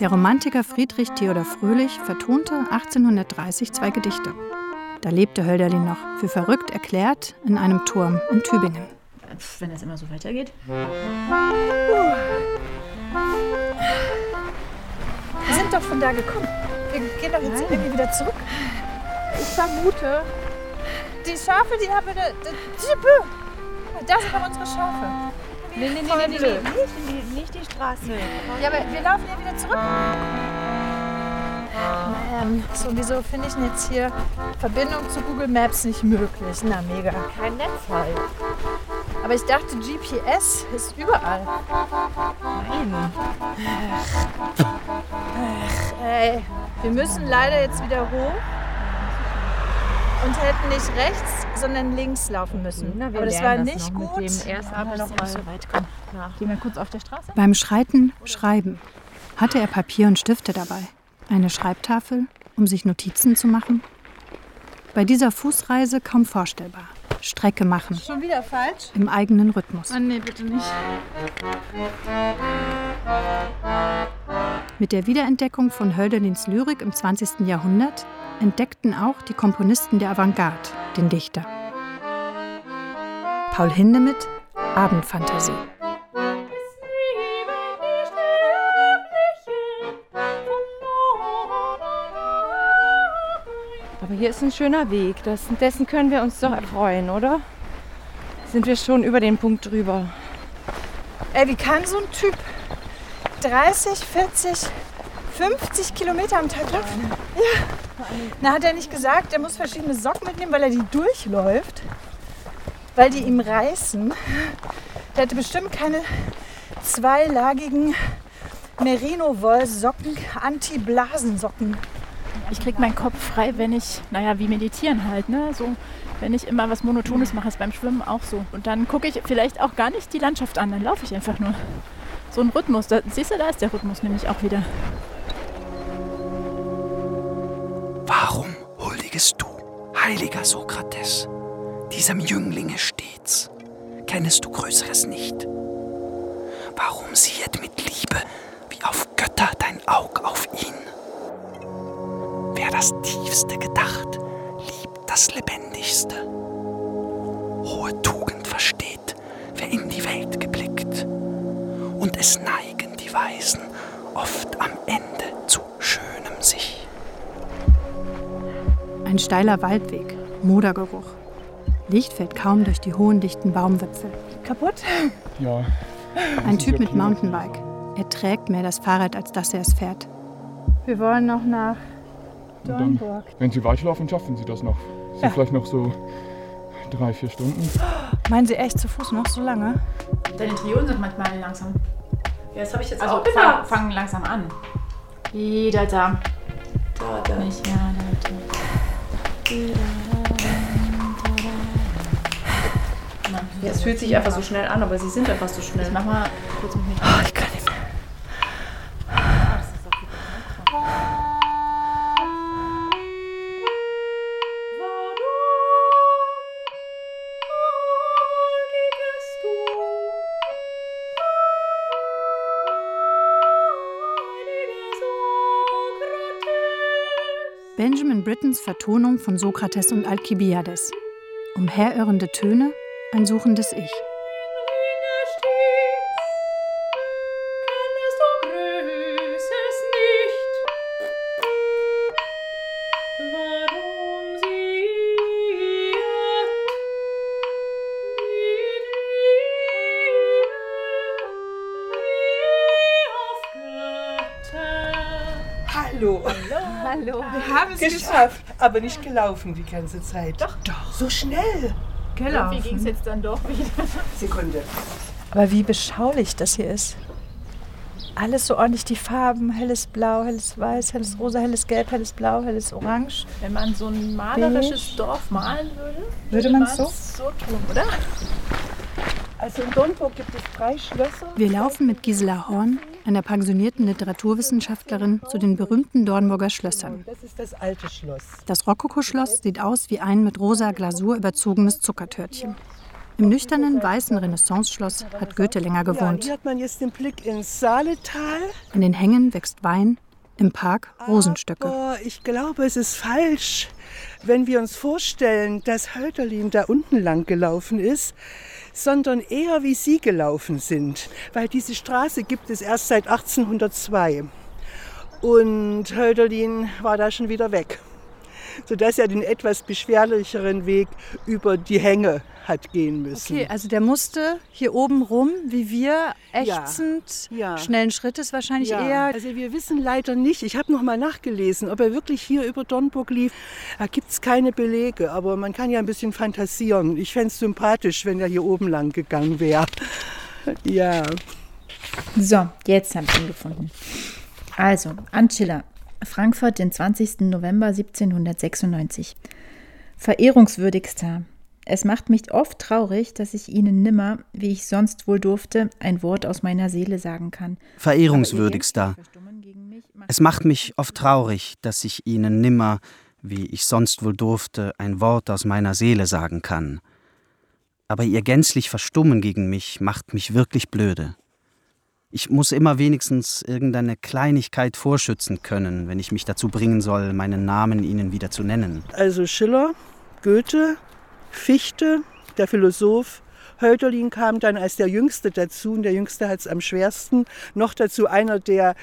Der Romantiker Friedrich Theodor Fröhlich vertonte 1830 zwei Gedichte. Da lebte Hölderlin noch, für verrückt erklärt, in einem Turm in Tübingen. Wenn das immer so weitergeht. Wir sind doch von da gekommen. Wir gehen doch jetzt Nein. irgendwie wieder zurück. Ich vermute, die Schafe, die haben wir da. Da sind unsere Schafe. Nee, nee, nee, nee, nee, nee. Nicht, die, nicht die Straße. Ja, aber wir laufen ja wieder zurück. Ähm, so, wieso finde ich denn jetzt hier Verbindung zu Google Maps nicht möglich? Na, mega. Kein Netz halt. Aber ich dachte, GPS ist überall. Nein. Ach. Ach, ey. Wir müssen leider jetzt wieder hoch und hätten nicht rechts, sondern links laufen müssen. Na, Aber das war das nicht gut. Mit dem erst aber noch mal so weit kommen. Gehen wir kurz auf der Straße? Beim Schreiten schreiben hatte er Papier und Stifte dabei. Eine Schreibtafel, um sich Notizen zu machen. Bei dieser Fußreise kaum vorstellbar. Strecke machen. Schon wieder falsch? Im eigenen Rhythmus. Oh nee, bitte nicht. Mit der Wiederentdeckung von Hölderlins Lyrik im 20. Jahrhundert entdeckten auch die Komponisten der Avantgarde den Dichter. Paul Hindemith, Abendfantasie. Hier ist ein schöner Weg. Das, dessen können wir uns doch erfreuen, oder? Sind wir schon über den Punkt drüber. Ey, wie kann so ein Typ 30, 40, 50 Kilometer am Tag laufen? Ja. Na, hat er nicht gesagt, er muss verschiedene Socken mitnehmen, weil er die durchläuft? Weil die ihm reißen? Der hatte bestimmt keine zweilagigen Merino-Wollsocken, Anti-Blasensocken. Ich krieg meinen Kopf frei, wenn ich, naja, wie meditieren halt, ne? So, wenn ich immer was Monotones mache, ist beim Schwimmen auch so. Und dann gucke ich vielleicht auch gar nicht die Landschaft an, dann laufe ich einfach nur. So ein Rhythmus, da, siehst du, da ist der Rhythmus nämlich auch wieder. Warum huldigest du, heiliger Sokrates, diesem Jünglinge stets? Kennest du Größeres nicht? Warum siehet mit Liebe wie auf Götter dein Aug auf ihn? Wer das Tiefste gedacht, liebt das Lebendigste. Hohe Tugend versteht, wer in die Welt geblickt. Und es neigen die Weisen oft am Ende zu schönem sich. Ein steiler Waldweg, Modergeruch. Licht fällt kaum durch die hohen, dichten Baumwipfel. Kaputt? Ja. Ein Typ mit Mountainbike. Er trägt mehr das Fahrrad, als dass er es fährt. Wir wollen noch nach Dann, Dornburg. wenn Sie weiterlaufen, schaffen Sie das noch. Sind Ja. vielleicht noch so drei, vier Stunden. Meinen Sie echt zu Fuß noch so lange? Deine Triolen sind manchmal langsam. Ja, das habe ich jetzt Also auch fang, gedacht. fang langsam an. Jeder da. Da, da. Nicht mehr da. Ja, es fühlt sich einfach so schnell an, aber sie sind einfach so schnell. Ich mach mal kurz mit mir. Oh, ich Brittens Vertonung von Sokrates und Alkibiades. Umherirrende Töne, ein suchendes Ich. Geschafft, aber nicht gelaufen die ganze Zeit. Doch, doch. So schnell. Wie ging es jetzt dann doch wieder? Sekunde. Aber wie beschaulich das hier ist. Alles so ordentlich die Farben, helles Blau, helles Weiß, helles Rosa, helles Gelb, helles Blau, helles Orange. Wenn man so ein malerisches Dorf malen würde, Würde man man's so? so tun, oder? Also in Dornburg gibt es drei Schlösser. Wir laufen mit Gisela Horn, einer pensionierten Literaturwissenschaftlerin, zu den berühmten Dornburger Schlössern. Das ist das alte Schloss. Das Rokoko-Schloss sieht aus wie ein mit rosa Glasur überzogenes Zuckertörtchen. Im nüchternen weißen Renaissance-Schloss hat Goethe länger gewohnt. hier hat man jetzt den Blick ins Saaletal. In den Hängen wächst Wein, im Park Rosenstöcke. Aber ich glaube, es ist falsch, wenn wir uns vorstellen, dass Hölderlin da unten lang gelaufen ist, sondern eher wie Sie gelaufen sind. Weil diese Straße gibt es erst seit 1802. Und Hölderlin war da schon wieder weg. Sodass er den etwas beschwerlicheren Weg über die Hänge hat gehen müssen. Okay, also der musste hier oben rum, wie wir, ächzend, Ja. schnellen Schrittes wahrscheinlich Ja, eher. also wir wissen leider nicht, ich habe noch mal nachgelesen, ob er wirklich hier über Dornburg lief. Da gibt es keine Belege, aber man kann ja ein bisschen fantasieren. Ich fände es sympathisch, wenn er hier oben lang gegangen wäre. Ja. So, jetzt habe ich ihn gefunden. Also, Anchilla, Frankfurt, den 20. November 1796. Verehrungswürdigster, es macht mich oft traurig, dass ich Ihnen nimmer, wie ich sonst wohl durfte, ein Wort aus meiner Seele sagen kann. Verehrungswürdigster, es macht mich oft traurig, dass ich Ihnen nimmer, wie ich sonst wohl durfte, ein Wort aus meiner Seele sagen kann. Aber Ihr gänzlich Verstummen gegen mich macht mich wirklich blöde. Ich muss immer wenigstens irgendeine Kleinigkeit vorschützen können, wenn ich mich dazu bringen soll, meinen Namen Ihnen wieder zu nennen. Also Schiller, Goethe, Fichte, der Philosoph. Hölderlin kam dann als der Jüngste dazu und der Jüngste hat es am schwersten. Noch dazu einer, der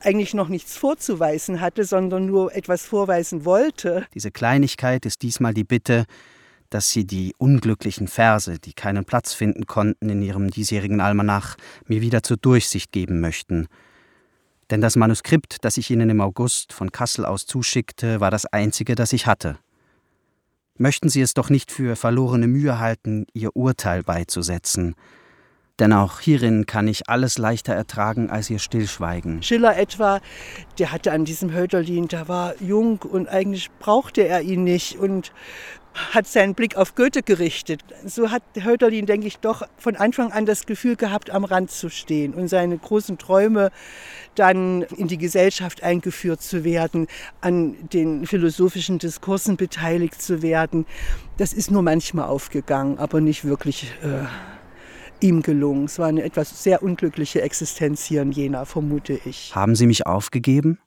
eigentlich noch nichts vorzuweisen hatte, sondern nur etwas vorweisen wollte. Diese Kleinigkeit ist diesmal die Bitte, dass Sie die unglücklichen Verse, die keinen Platz finden konnten in Ihrem diesjährigen Almanach, mir wieder zur Durchsicht geben möchten. Denn das Manuskript, das ich Ihnen im August von Kassel aus zuschickte, war das einzige, das ich hatte. Möchten Sie es doch nicht für verlorene Mühe halten, Ihr Urteil beizusetzen. Denn auch hierin kann ich alles leichter ertragen als Ihr Stillschweigen. Schiller etwa, der hatte an diesem Hölderlin, der war jung und eigentlich brauchte er ihn nicht und hat seinen Blick auf Goethe gerichtet. So hat Hölderlin, denke ich, doch von Anfang an das Gefühl gehabt, am Rand zu stehen und seine großen Träume dann in die Gesellschaft eingeführt zu werden, an den philosophischen Diskursen beteiligt zu werden. Das ist nur manchmal aufgegangen, aber nicht wirklich äh, ihm gelungen. Es war eine etwas sehr unglückliche Existenz hier in Jena, vermute ich. Haben Sie mich aufgegeben?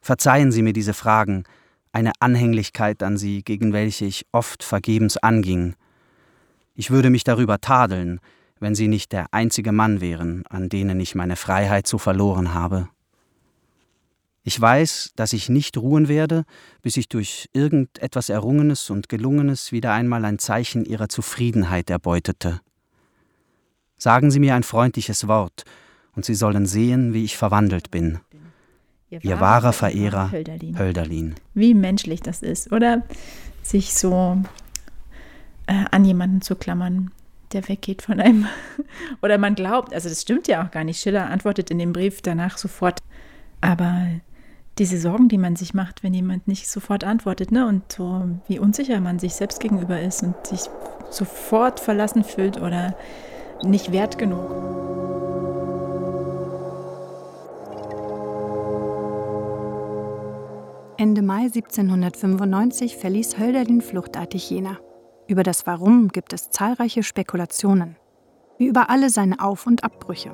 Verzeihen Sie mir diese Fragen, eine Anhänglichkeit an Sie, gegen welche ich oft vergebens anging. Ich würde mich darüber tadeln, wenn Sie nicht der einzige Mann wären, an denen ich meine Freiheit so verloren habe. Ich weiß, dass ich nicht ruhen werde, bis ich durch irgendetwas Errungenes und Gelungenes wieder einmal ein Zeichen ihrer Zufriedenheit erbeutete. Sagen Sie mir ein freundliches Wort, und Sie sollen sehen, wie ich verwandelt bin. Ihr, wahrer Verehrer, Hölderlin. Hölderlin. Wie menschlich das ist, oder? Sich so äh, an jemanden zu klammern, der weggeht von einem. oder man glaubt, also das stimmt ja auch gar nicht. Schiller antwortet in dem Brief danach sofort. Aber diese Sorgen, die man sich macht, wenn jemand nicht sofort antwortet, ne? Und so wie unsicher man sich selbst gegenüber ist und sich sofort verlassen fühlt oder nicht wert genug. Ende Mai 1795 verließ Hölderlin fluchtartig Jena. Über das Warum gibt es zahlreiche Spekulationen, wie über alle seine Auf- und Abbrüche.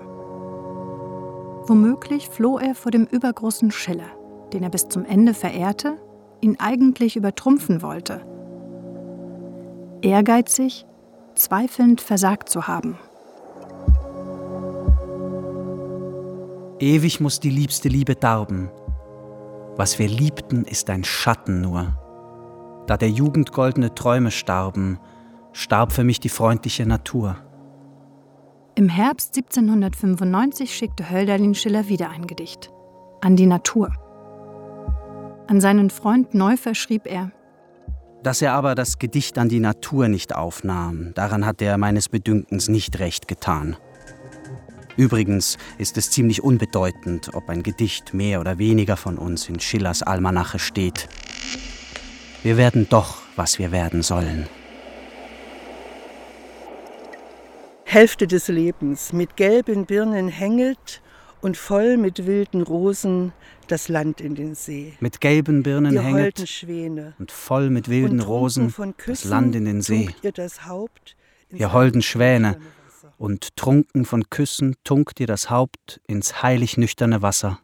Womöglich floh er vor dem übergroßen Schiller, den er bis zum Ende verehrte, ihn eigentlich übertrumpfen wollte. Ehrgeizig, zweifelnd versagt zu haben. Ewig muss die liebste Liebe darben, was wir liebten, ist ein Schatten nur. Da der Jugend goldene Träume starben, starb für mich die freundliche Natur. Im Herbst 1795 schickte Hölderlin Schiller wieder ein Gedicht. An die Natur. An seinen Freund Neufer schrieb er, dass er aber das Gedicht an die Natur nicht aufnahm, daran hat er meines Bedünkens nicht recht getan. Übrigens ist es ziemlich unbedeutend, ob ein Gedicht mehr oder weniger von uns in Schillers Almanache steht. Wir werden doch, was wir werden sollen. Hälfte des Lebens mit gelben Birnen hängelt und voll mit wilden Rosen das Land in den See. Mit gelben Birnen hängelt und voll mit wilden Rosen das Land in den See. Ihr, ihr holden Schwäne, und trunken von Küssen tunkt ihr das Haupt ins heilig nüchterne Wasser.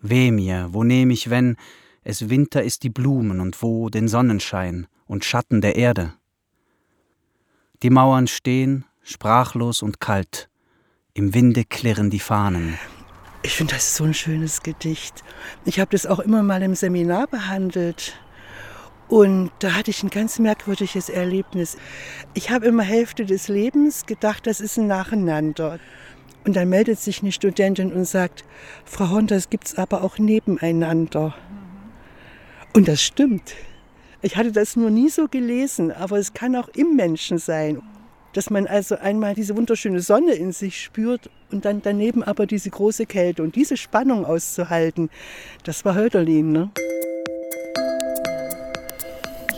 Weh mir, wo nehm ich, wenn es Winter ist die Blumen und wo den Sonnenschein und Schatten der Erde? Die Mauern stehen, sprachlos und kalt, im Winde klirren die Fahnen. Ich finde, das so ein schönes Gedicht. Ich habe das auch immer mal im Seminar behandelt. Und da hatte ich ein ganz merkwürdiges Erlebnis. Ich habe immer Hälfte des Lebens gedacht, das ist ein Nacheinander. Und dann meldet sich eine Studentin und sagt, Frau Horn, das gibt es aber auch nebeneinander. Und das stimmt. Ich hatte das nur nie so gelesen, aber es kann auch im Menschen sein. Dass man also einmal diese wunderschöne Sonne in sich spürt und dann daneben aber diese große Kälte und diese Spannung auszuhalten, das war Hölderlin. Ne?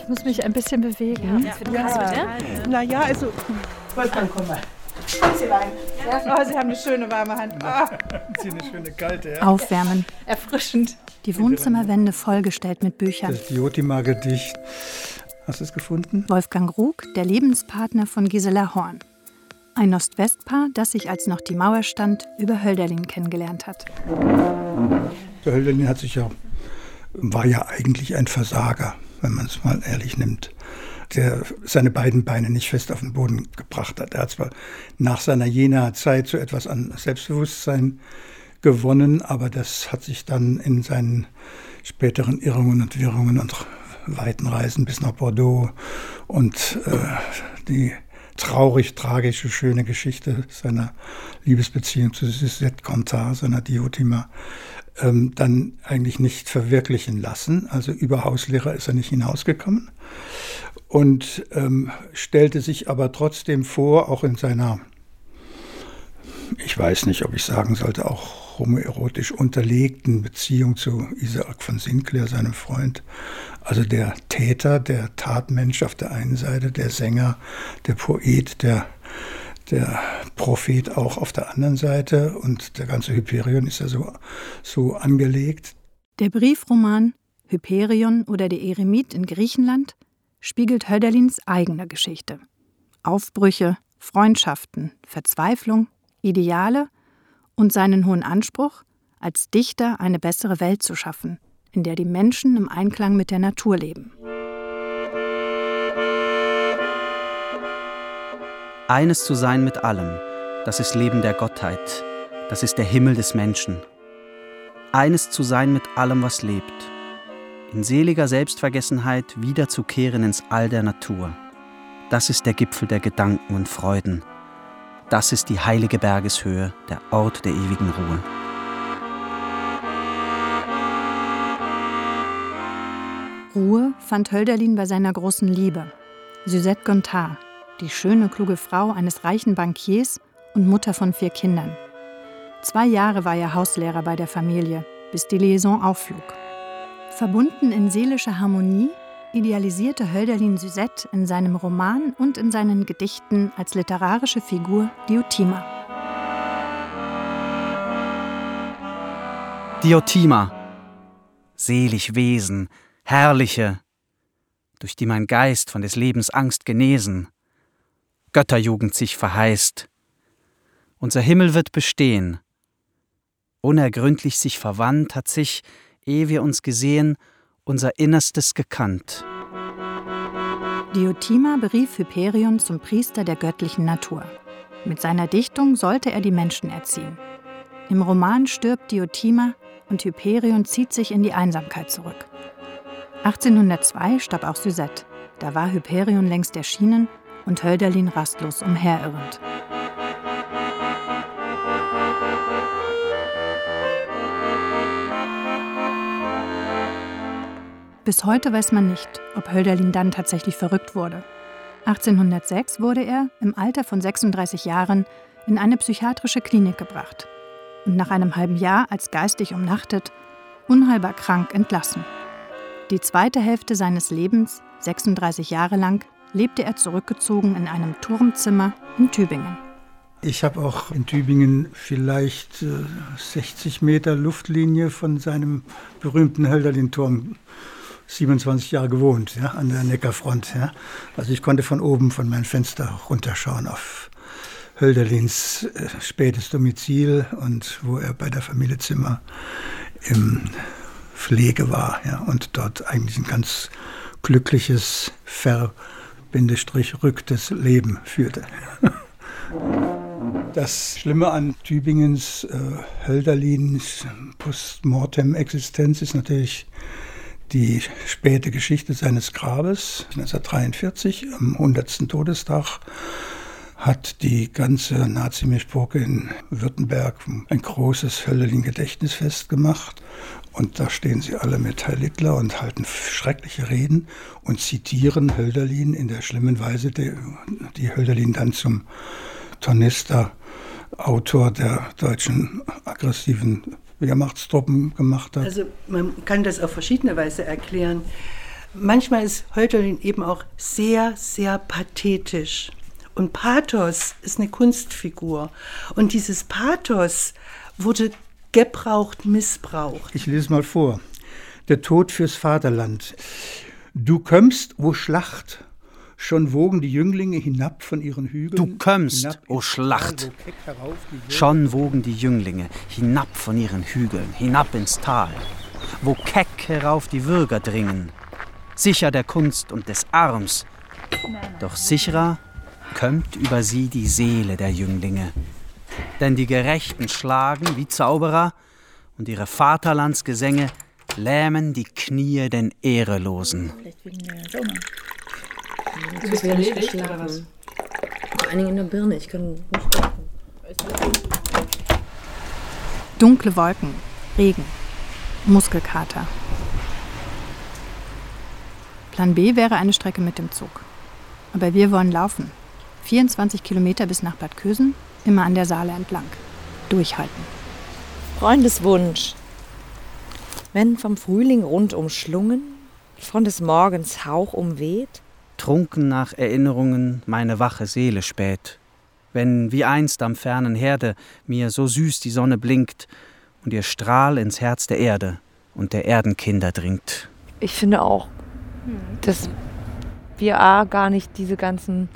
Muss mich ein bisschen bewegen. Ja, ja. ja. Naja, also. Wolfgang, komm mal. Sie rein. Ja. Oh, Sie haben eine schöne warme Hand. Oh. Sie eine schöne kalte. Ja. Aufwärmen. Erfrischend. Die Wohnzimmerwände vollgestellt mit Büchern. Das Diotima-Gedicht. Hast du es gefunden? Wolfgang Rug, der Lebenspartner von Gisela Horn. Ein Ost-West-Paar, das sich, als noch die Mauer stand, über Hölderlin kennengelernt hat. Der Hölderlin hat sich ja, war ja eigentlich ein Versager wenn man es mal ehrlich nimmt, der seine beiden Beine nicht fest auf den Boden gebracht hat. Er hat zwar nach seiner jener Zeit so etwas an Selbstbewusstsein gewonnen, aber das hat sich dann in seinen späteren Irrungen und Wirrungen und weiten Reisen bis nach Bordeaux und äh, die traurig, tragische, schöne Geschichte seiner Liebesbeziehung zu Suzette Contar, seiner Diotima, ähm, dann eigentlich nicht verwirklichen lassen. Also über Hauslehrer ist er nicht hinausgekommen und ähm, stellte sich aber trotzdem vor, auch in seiner, ich weiß nicht, ob ich sagen sollte, auch homoerotisch unterlegten Beziehung zu Isaac von Sinclair, seinem Freund. Also der Täter, der Tatmensch auf der einen Seite, der Sänger, der Poet, der der Prophet auch auf der anderen Seite und der ganze Hyperion ist ja so, so angelegt. Der Briefroman Hyperion oder der Eremit in Griechenland spiegelt Höderlins eigene Geschichte. Aufbrüche, Freundschaften, Verzweiflung, Ideale und seinen hohen Anspruch, als Dichter eine bessere Welt zu schaffen, in der die Menschen im Einklang mit der Natur leben. Eines zu sein mit allem, das ist Leben der Gottheit, das ist der Himmel des Menschen. eines zu sein mit allem, was lebt, in seliger Selbstvergessenheit wiederzukehren ins All der Natur. Das ist der Gipfel der Gedanken und Freuden. Das ist die heilige Bergeshöhe, der Ort der ewigen Ruhe. Ruhe fand Hölderlin bei seiner großen Liebe, Suzette Gontard, die schöne, kluge Frau eines reichen Bankiers und Mutter von vier Kindern. Zwei Jahre war er Hauslehrer bei der Familie, bis die Liaison aufflog. Verbunden in seelischer Harmonie idealisierte Hölderlin Suzette in seinem Roman und in seinen Gedichten als literarische Figur Diotima. Diotima, selig Wesen, herrliche, durch die mein Geist von des Lebens Angst genesen, Götterjugend sich verheißt. Unser Himmel wird bestehen, unergründlich sich verwandt hat sich, ehe wir uns gesehen, unser Innerstes gekannt. Diotima berief Hyperion zum Priester der göttlichen Natur. Mit seiner Dichtung sollte er die Menschen erziehen. Im Roman stirbt Diotima und Hyperion zieht sich in die Einsamkeit zurück. 1802 starb auch Suzette. Da war Hyperion längst erschienen und Hölderlin rastlos umherirrend. Bis heute weiß man nicht, ob Hölderlin dann tatsächlich verrückt wurde. 1806 wurde er, im Alter von 36 Jahren, in eine psychiatrische Klinik gebracht und nach einem halben Jahr als geistig umnachtet, unheilbar krank entlassen. Die zweite Hälfte seines Lebens, 36 Jahre lang, lebte er zurückgezogen in einem Turmzimmer in Tübingen. Ich habe auch in Tübingen vielleicht äh, 60 Meter Luftlinie von seinem berühmten Hölderlin-Turm 27 Jahre gewohnt, ja, an der Neckarfront. Ja. Also ich konnte von oben von meinem Fenster runterschauen auf Hölderlins äh, spätes Domizil und wo er bei der Familie Zimmer im Pflege war ja, und dort eigentlich ein ganz glückliches, ver-rücktes Leben führte. Das Schlimme an Tübingens äh, Hölderlins Postmortem-Existenz ist natürlich die späte Geschichte seines Grabes. 1943, am 100. Todestag, hat die ganze Nazi-Mischpoke in Württemberg ein großes Hölderlin-Gedächtnisfest gemacht. Und da stehen sie alle mit Heil Hitler und halten schreckliche Reden und zitieren Hölderlin in der schlimmen Weise, die, die Hölderlin dann zum Tornister, Autor der deutschen aggressiven Wehrmachtstruppen gemacht hat. Also man kann das auf verschiedene Weise erklären. Manchmal ist Hölderlin eben auch sehr, sehr pathetisch. Und Pathos ist eine Kunstfigur. Und dieses Pathos wurde gebraucht, missbraucht. Ich lese mal vor. Der Tod fürs Vaterland. Du kömmst, wo Schlacht, Schon wogen die Jünglinge hinab von ihren Hügeln. Du kömmst, o oh Schlacht. Schon wogen die Jünglinge hinab von ihren Hügeln, hinab ins Tal, wo keck herauf die Würger dringen, sicher der Kunst und des Arms. Doch sicherer kömmt über sie die Seele der Jünglinge. Denn die Gerechten schlagen wie Zauberer und ihre Vaterlandsgesänge lähmen die Knie den Ehrelosen. Sonne. Du bist ja schlecht oder was? Vor allen Dingen in der Birne. Ich kann nicht schlafen. Dunkle Wolken, Regen, Muskelkater. Plan B wäre eine Strecke mit dem Zug. Aber wir wollen laufen. 24 Kilometer bis nach Bad Kösen, immer an der Saale entlang. Durchhalten. Freundeswunsch. Wenn vom Frühling rund umschlungen, von des Morgens Hauch umweht, trunken nach Erinnerungen meine wache Seele spät, wenn wie einst am fernen Herde mir so süß die Sonne blinkt und ihr Strahl ins Herz der Erde und der Erdenkinder dringt. Ich finde auch, dass wir A gar nicht diese ganzen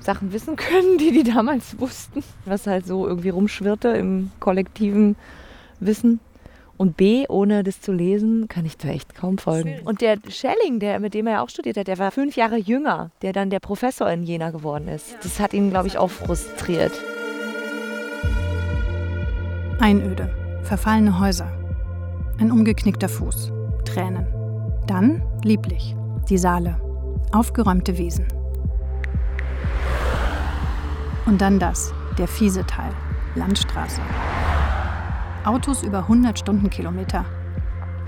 Sachen wissen können, die die damals wussten, was halt so irgendwie rumschwirrte im kollektiven Wissen. Und B, ohne das zu lesen, kann ich da echt kaum folgen. Und der Schelling, der, mit dem er auch studiert hat, der war fünf Jahre jünger, der dann der Professor in Jena geworden ist. Das hat ihn, glaube ich, auch frustriert. Einöde, verfallene Häuser, Ein umgeknickter Fuß. Tränen. Dann lieblich. Die Saale. Aufgeräumte Wiesen. Und dann das, der fiese Teil. Landstraße. Autos über 100 Stundenkilometer.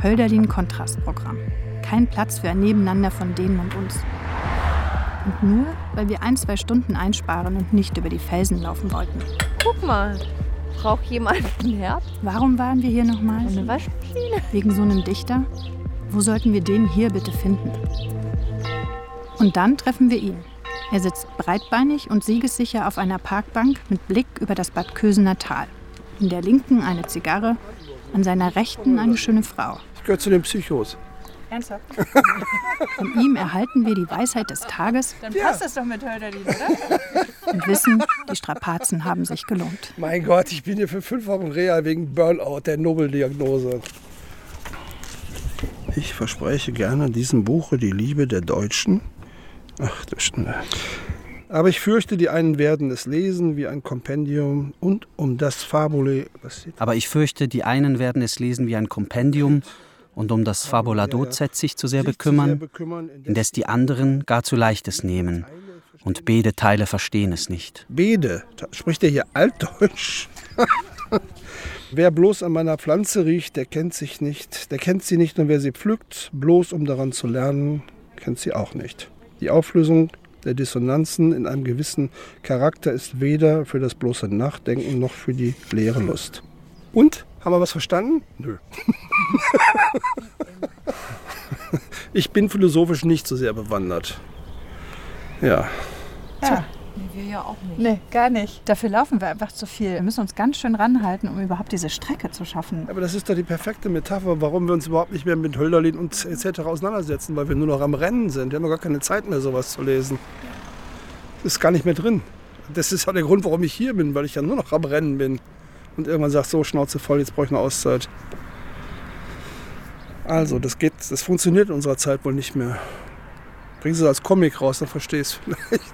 Hölderlin-Kontrastprogramm. Kein Platz für ein Nebeneinander von denen und uns. Und nur, weil wir ein, zwei Stunden einsparen und nicht über die Felsen laufen wollten. Guck mal, braucht jemand ein Herd? Warum waren wir hier nochmal? Eine Waschmaschine? Wegen so einem Dichter? Wo sollten wir den hier bitte finden? Und dann treffen wir ihn. Er sitzt breitbeinig und siegessicher auf einer Parkbank mit Blick über das Bad Kösener Tal. In der linken eine Zigarre, an seiner rechten eine schöne Frau. Ich gehöre zu den Psychos. Ernsthaft? Von ihm erhalten wir die Weisheit des Tages Dann passt das doch mit Hölderlin, oder? und wissen, die Strapazen haben sich gelohnt. Mein Gott, ich bin hier für fünf Wochen Reha wegen Burnout, der Nobeldiagnose. Ich verspreche gerne diesem Buche die Liebe der Deutschen. Ach du Schande. Aber ich fürchte, die einen werden es lesen wie ein Kompendium und um das Fabule. Aber ich fürchte, die einen werden es lesen wie ein Kompendium und um das Fabula Docet sich zu sehr bekümmern, indes die anderen gar zu leichtes nehmen und beide Teile verstehen es nicht. Bede, spricht er hier Altdeutsch? wer bloß an meiner Pflanze riecht, der kennt sich nicht. Der kennt sie nicht und wer sie pflückt, bloß um daran zu lernen, kennt sie auch nicht. Die Auflösung der Dissonanzen in einem gewissen Charakter ist weder für das bloße Nachdenken noch für die leere Lust. Und? Haben wir was verstanden? Nö. ich bin philosophisch nicht so sehr bewandert. Ja. Ja. Wir ja auch nicht. Nee, gar nicht. Dafür laufen wir einfach zu viel. Wir müssen uns ganz schön ranhalten, um überhaupt diese Strecke zu schaffen. Aber das ist doch die perfekte Metapher, warum wir uns überhaupt nicht mehr mit Hölderlin und etc. auseinandersetzen, weil wir nur noch am Rennen sind. Wir haben doch gar keine Zeit mehr, sowas zu lesen. Das ist gar nicht mehr drin. Das ist auch der Grund, warum ich hier bin, weil ich ja nur noch am Rennen bin. Und irgendwann sagt so, Schnauze voll, jetzt brauche ich eine Auszeit. Also, das geht, das funktioniert in unserer Zeit wohl nicht mehr. Bringen Sie es als Comic raus, dann verstehst du vielleicht.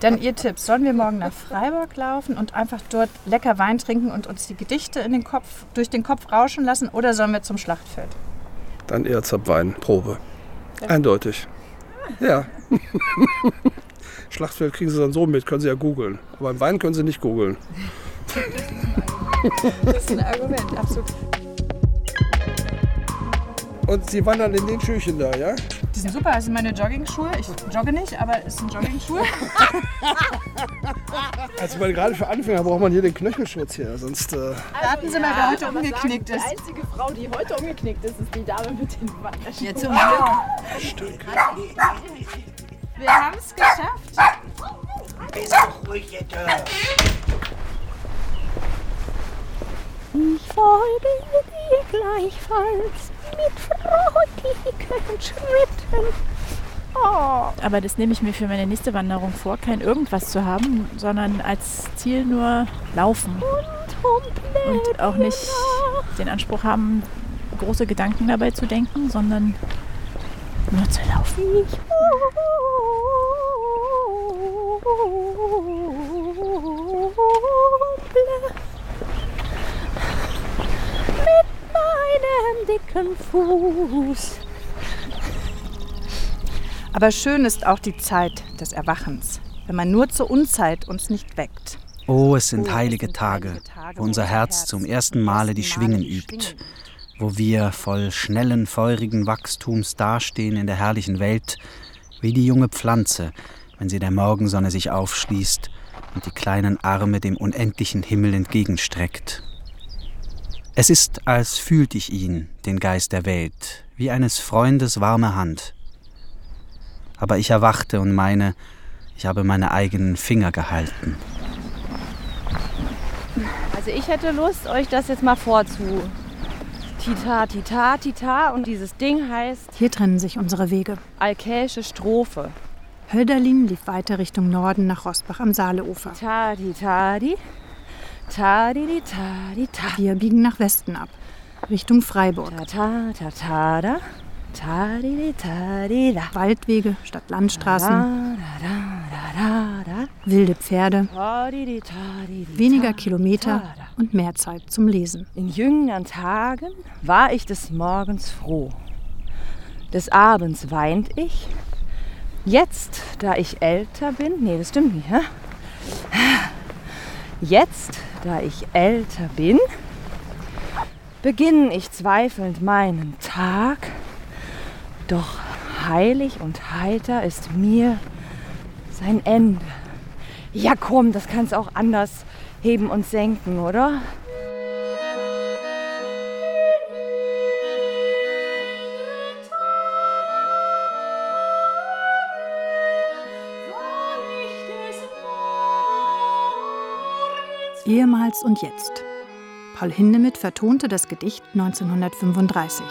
Dann Ihr Tipp, sollen wir morgen nach Freiburg laufen und einfach dort lecker Wein trinken und uns die Gedichte in den Kopf, durch den Kopf rauschen lassen oder sollen wir zum Schlachtfeld? Dann eher zur Weinprobe. Eindeutig. Ja. Schlachtfeld kriegen Sie dann so mit, können Sie ja googeln. Aber im Wein können Sie nicht googeln. Das ist ein Argument, absolut. Und Sie wandern in den Schüchen da, ja? Die sind super, das sind meine Jogging-Schuhe. Ich jogge nicht, aber es sind Jogging-Schuhe. Also weil gerade für Anfänger braucht man hier den Knöchelschutz hier, sonst... Äh Warten Sie mal, wer heute umgeknickt ist. Die einzige Frau, die heute umgeknickt ist, ist die Dame mit den Wanderschuhen. Ja, zum Glück. Wir haben es geschafft. Ich folge dir gleichfalls mit freudigen Schritten. Oh. Aber das nehme ich mir für meine nächste Wanderung vor, kein irgendwas zu haben, sondern als Ziel nur laufen. Und auch nicht den Anspruch haben, große Gedanken dabei zu denken, sondern nur zu laufen. Mit meinem dicken Fuß. Aber schön ist auch die Zeit des Erwachens, wenn man nur zur Unzeit uns nicht weckt. Oh, es sind heilige Tage, wo unser Herz zum ersten Male die Schwingen übt, wo wir voll schnellen, feurigen Wachstums dastehen in der herrlichen Welt, wie die junge Pflanze, wenn sie der Morgensonne sich aufschließt und die kleinen Arme dem unendlichen Himmel entgegenstreckt. Es ist, als fühlt ich ihn, den Geist der Welt, wie eines Freundes warme Hand. Aber ich erwachte und meine, ich habe meine eigenen Finger gehalten. Also ich hätte Lust, euch das jetzt mal vorzu. Tita, Tita, Tita. Und dieses Ding heißt Hier trennen sich unsere Wege. Alkäische Strophe. Hölderlin lief weiter Richtung Norden nach Rosbach am Saaleufer. Tadi, tadi. Tadi, di, tadi, ta. Wir biegen nach Westen ab, Richtung Freiburg. Ta, ta, ta, ta, da. Tadi, di, tadi, da. Waldwege statt Landstraßen, wilde Pferde, weniger Kilometer, und mehr Zeit zum Lesen. In jüngeren Tagen war ich des Morgens froh. Des Abends weint ich. Jetzt, da ich älter bin, nee, das stimmt nicht, hä? Jetzt, da ich älter bin, beginne ich zweifelnd meinen Tag. Doch heilig und heiter ist mir sein Ende. Ja, komm, das kannst auch anders heben und senken, oder? Ehemals und jetzt. Paul Hindemith vertonte das Gedicht 1935.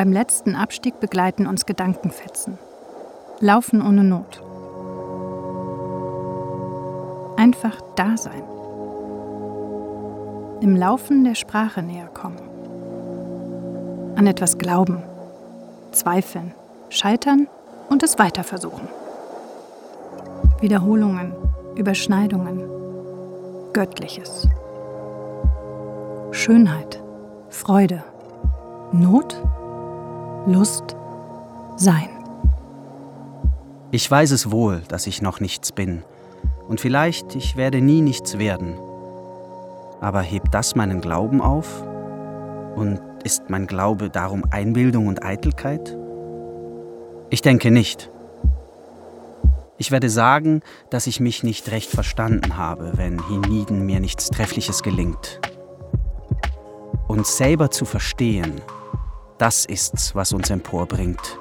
Beim letzten Abstieg begleiten uns Gedankenfetzen. Laufen ohne Not. Einfach da sein. Im Laufen der Sprache näher kommen. An etwas glauben. Zweifeln. Scheitern und es weiter versuchen. Wiederholungen. Überschneidungen. Göttliches. Schönheit. Freude. Not Lust, Sein. Ich weiß es wohl, dass ich noch nichts bin. Und vielleicht ich werde nie nichts werden. Aber hebt das meinen Glauben auf? Und ist mein Glaube darum Einbildung und Eitelkeit? Ich denke nicht. Ich werde sagen, dass ich mich nicht recht verstanden habe, wenn hienieden mir nichts Treffliches gelingt. Uns selber zu verstehen, das ist's, was uns emporbringt.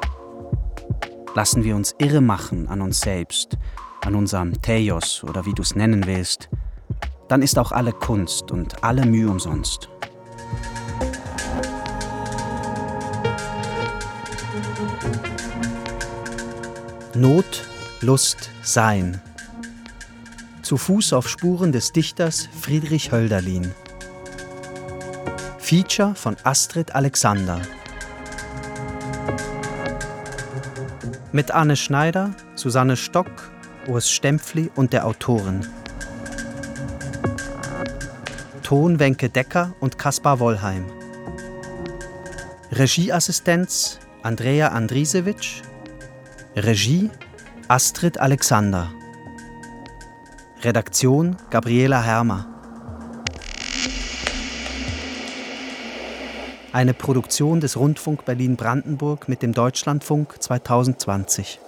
Lassen wir uns irre machen an uns selbst, an unserem Theos oder wie du es nennen willst, dann ist auch alle Kunst und alle Mühe umsonst. Not, Lust, Sein. Zu Fuß auf Spuren des Dichters Friedrich Hölderlin. Feature von Astrid Alexander. Mit Anne Schneider, Susanne Stock, Urs Stempfli und der Autorin. Ton Wenke Decker und Kaspar Wollheim. Regieassistenz Andrea Andrisewitsch. Regie Astrid Alexander. Redaktion Gabriela Hermer. Eine Produktion des Rundfunk Berlin-Brandenburg mit dem Deutschlandfunk 2020.